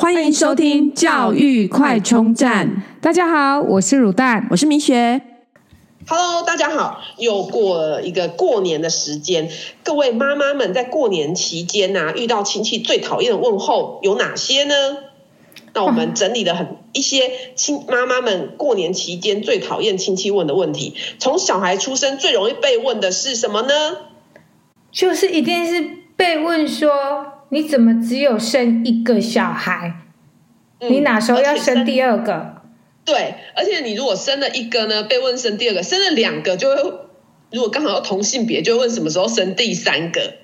欢迎收听教育快充站。大家好，我是乳蛋，我是明雪。Hello，大家好，又过了一个过年的时间。各位妈妈们在过年期间啊，遇到亲戚最讨厌的问候有哪些呢？那我们整理了很一些亲妈妈们过年期间最讨厌亲戚问的问题。从小孩出生最容易被问的是什么呢？就是一定是被问说。你怎么只有生一个小孩？嗯、你哪时候要生第二个？对，而且你如果生了一个呢，被问生第二个；生了两个，就会如果刚好要同性别，就会问什么时候生第三个。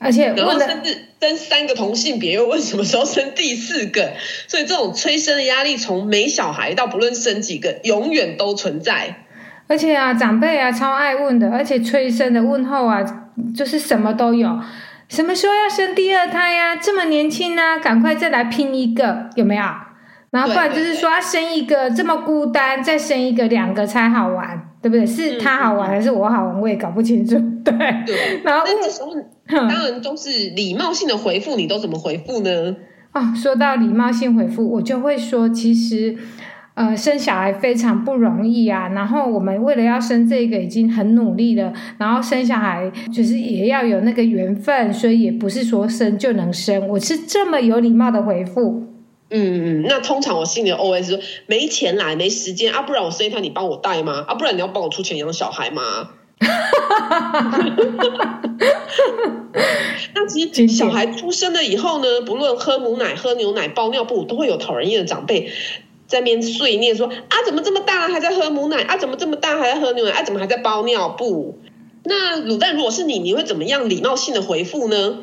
而且，然后甚至生三个同性别，又问什么时候生第四个。所以这种催生的压力，从没小孩到不论生几个，永远都存在。而且啊，长辈啊超爱问的，而且催生的问候啊，就是什么都有。什么时候要生第二胎呀、啊？这么年轻呢、啊，赶快再来拼一个，有没有？然后不然就是说要生一个这么孤单，再生一个两个才好玩，对不对？是他好玩还是我好玩？我也搞不清楚。对对。然后这时候当然都是礼貌性的回复，你都怎么回复呢？哦，说到礼貌性回复，我就会说，其实。呃，生小孩非常不容易啊，然后我们为了要生这个已经很努力了，然后生小孩就是也要有那个缘分，所以也不是说生就能生。我是这么有礼貌的回复。嗯嗯，那通常我心里的 OS 说没钱来，没时间啊，不然我生一胎你帮我带吗？啊，不然你要帮我出钱养小孩吗？那其实小孩出生了以后呢，不论喝母奶、喝牛奶、包尿布，都会有讨人厌的长辈。在面碎念说啊，怎么这么大了还在喝母奶啊？怎么这么大还在喝牛奶啊？怎么还在包尿布？那卤蛋如果是你，你会怎么样礼貌性的回复呢？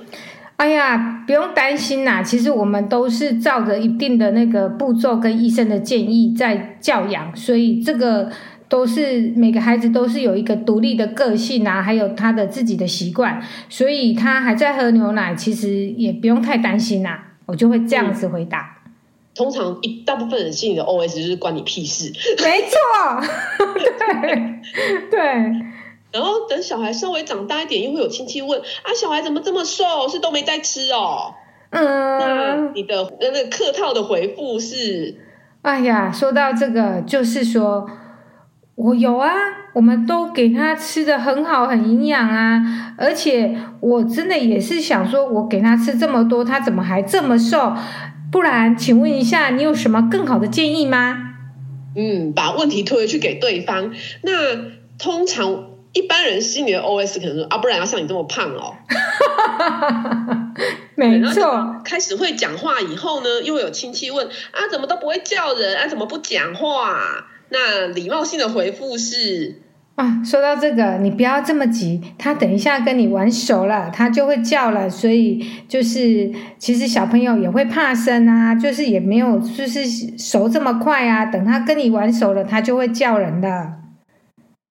哎呀，不用担心啦，其实我们都是照着一定的那个步骤跟医生的建议在教养，所以这个都是每个孩子都是有一个独立的个性啊，还有他的自己的习惯，所以他还在喝牛奶，其实也不用太担心啦。我就会这样子回答。通常一大部分人心里的 OS 就是关你屁事，没错，对对。然后等小孩稍微长大一点，又会有亲戚问啊，小孩怎么这么瘦？是都没在吃哦？嗯，那你的那个客套的回复是？哎呀，说到这个，就是说我有啊，我们都给他吃的很好，很营养啊，而且我真的也是想说，我给他吃这么多，他怎么还这么瘦？不然，请问一下，你有什么更好的建议吗？嗯，把问题推回去给对方。那通常一般人心里的 OS 可能说啊，不然要像你这么胖哦。没错。开始会讲话以后呢，又会有亲戚问啊，怎么都不会叫人啊，怎么不讲话？那礼貌性的回复是。啊，说到这个，你不要这么急，他等一下跟你玩熟了，他就会叫了。所以就是，其实小朋友也会怕生啊，就是也没有就是熟这么快啊。等他跟你玩熟了，他就会叫人的。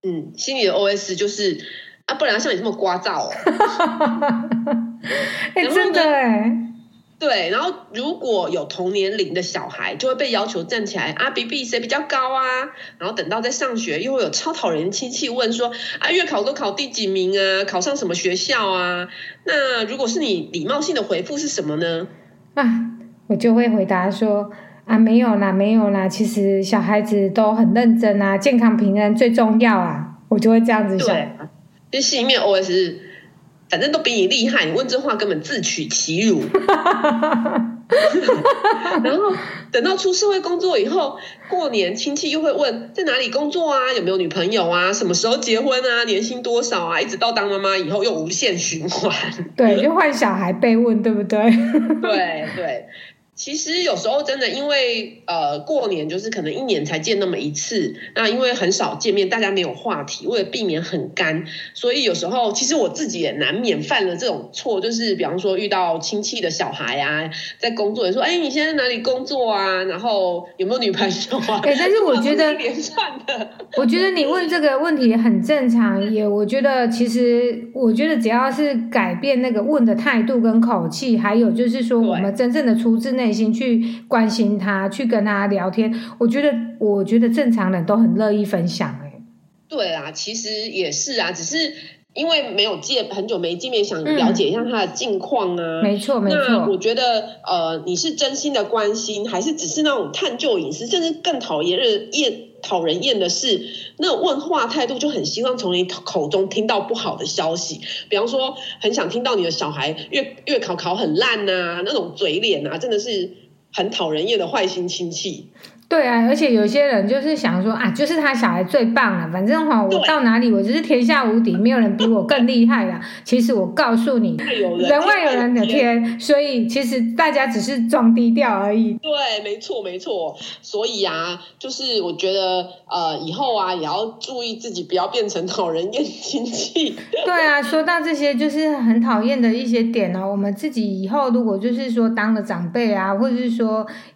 嗯，心里的 OS 就是啊，不然要像你这么聒噪哦。哎、欸，真的哎。对，然后如果有同年龄的小孩，就会被要求站起来啊，比比谁比较高啊。然后等到在上学，又会有超讨人亲戚问说啊，月考都考第几名啊？考上什么学校啊？那如果是你，礼貌性的回复是什么呢？啊，我就会回答说啊，没有啦，没有啦，其实小孩子都很认真啊，健康平安最重要啊。我就会这样子想。对，其实心里面 OS。反正都比你厉害，你问这话根本自取其辱。然后等到出社会工作以后，过年亲戚又会问在哪里工作啊，有没有女朋友啊，什么时候结婚啊，年薪多少啊，一直到当妈妈以后又无限循环。对，就换小孩被问，对不对？对 对。其实有时候真的，因为呃过年就是可能一年才见那么一次，那因为很少见面，大家没有话题，为了避免很干，所以有时候其实我自己也难免犯了这种错，就是比方说遇到亲戚的小孩啊，在工作，说哎你现在哪里工作啊？然后有没有女朋友啊？哎，但是我觉得连串的，我觉得你问这个问题很正常，也我觉得其实我觉得只要是改变那个问的态度跟口气，还有就是说我们真正的出自内。内心去关心他，去跟他聊天，我觉得，我觉得正常人都很乐意分享。哎，对啊，其实也是啊，只是因为没有见很久没见面，想了解一下他的近况啊。嗯、没错，没错。那我觉得，呃，你是真心的关心，还是只是那种探究隐私，甚至更讨厌人厌讨人厌的是，那问话态度就很希望从你口中听到不好的消息，比方说很想听到你的小孩月月考考很烂呐、啊，那种嘴脸啊，真的是很讨人厌的坏心亲戚。对啊，而且有些人就是想说啊，就是他小孩最棒了，反正哈，我到哪里我就是天下无敌，没有人比我更厉害了。其实我告诉你，人外有人的天，所以其实大家只是装低调而已。对，没错没错。所以啊，就是我觉得呃，以后啊也要注意自己，不要变成讨人厌亲戚。对啊，说到这些就是很讨厌的一些点呢、哦，我们自己以后如果就是说当了长辈啊，或者是说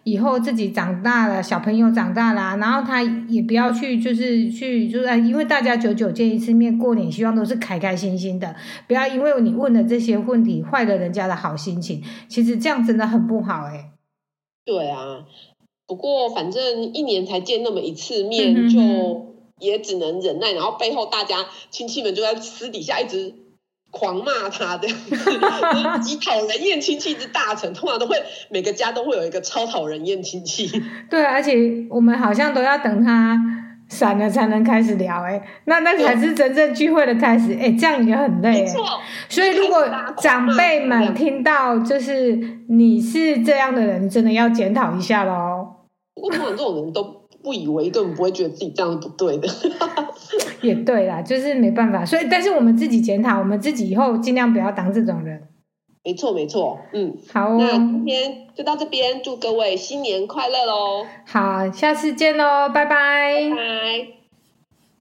以后自己长大了小。朋友长大啦、啊，然后他也不要去，就是去，就是因为大家久久见一次面，过年希望都是开开心心的，不要因为你问的这些问题坏了人家的好心情。其实这样真的很不好哎、欸。对啊，不过反正一年才见那么一次面，就也只能忍耐，然后背后大家亲戚们就在私底下一直。狂骂他这样子，极讨人厌亲戚之大成，通常都会每个家都会有一个超讨人厌亲戚。对，而且我们好像都要等他散了才能开始聊，哎，那那才是真正聚会的开始，哎，这样也很累。没错。所以如果长辈们听到就是你是这样的人，真的要检讨一下喽。不过通常这种人都。不以为根本不会觉得自己这样不对的，也对啦，就是没办法。所以，但是我们自己检讨，我们自己以后尽量不要当这种人。没错，没错。嗯，好哦。那今天就到这边，祝各位新年快乐喽！好，下次见喽，拜拜。拜拜。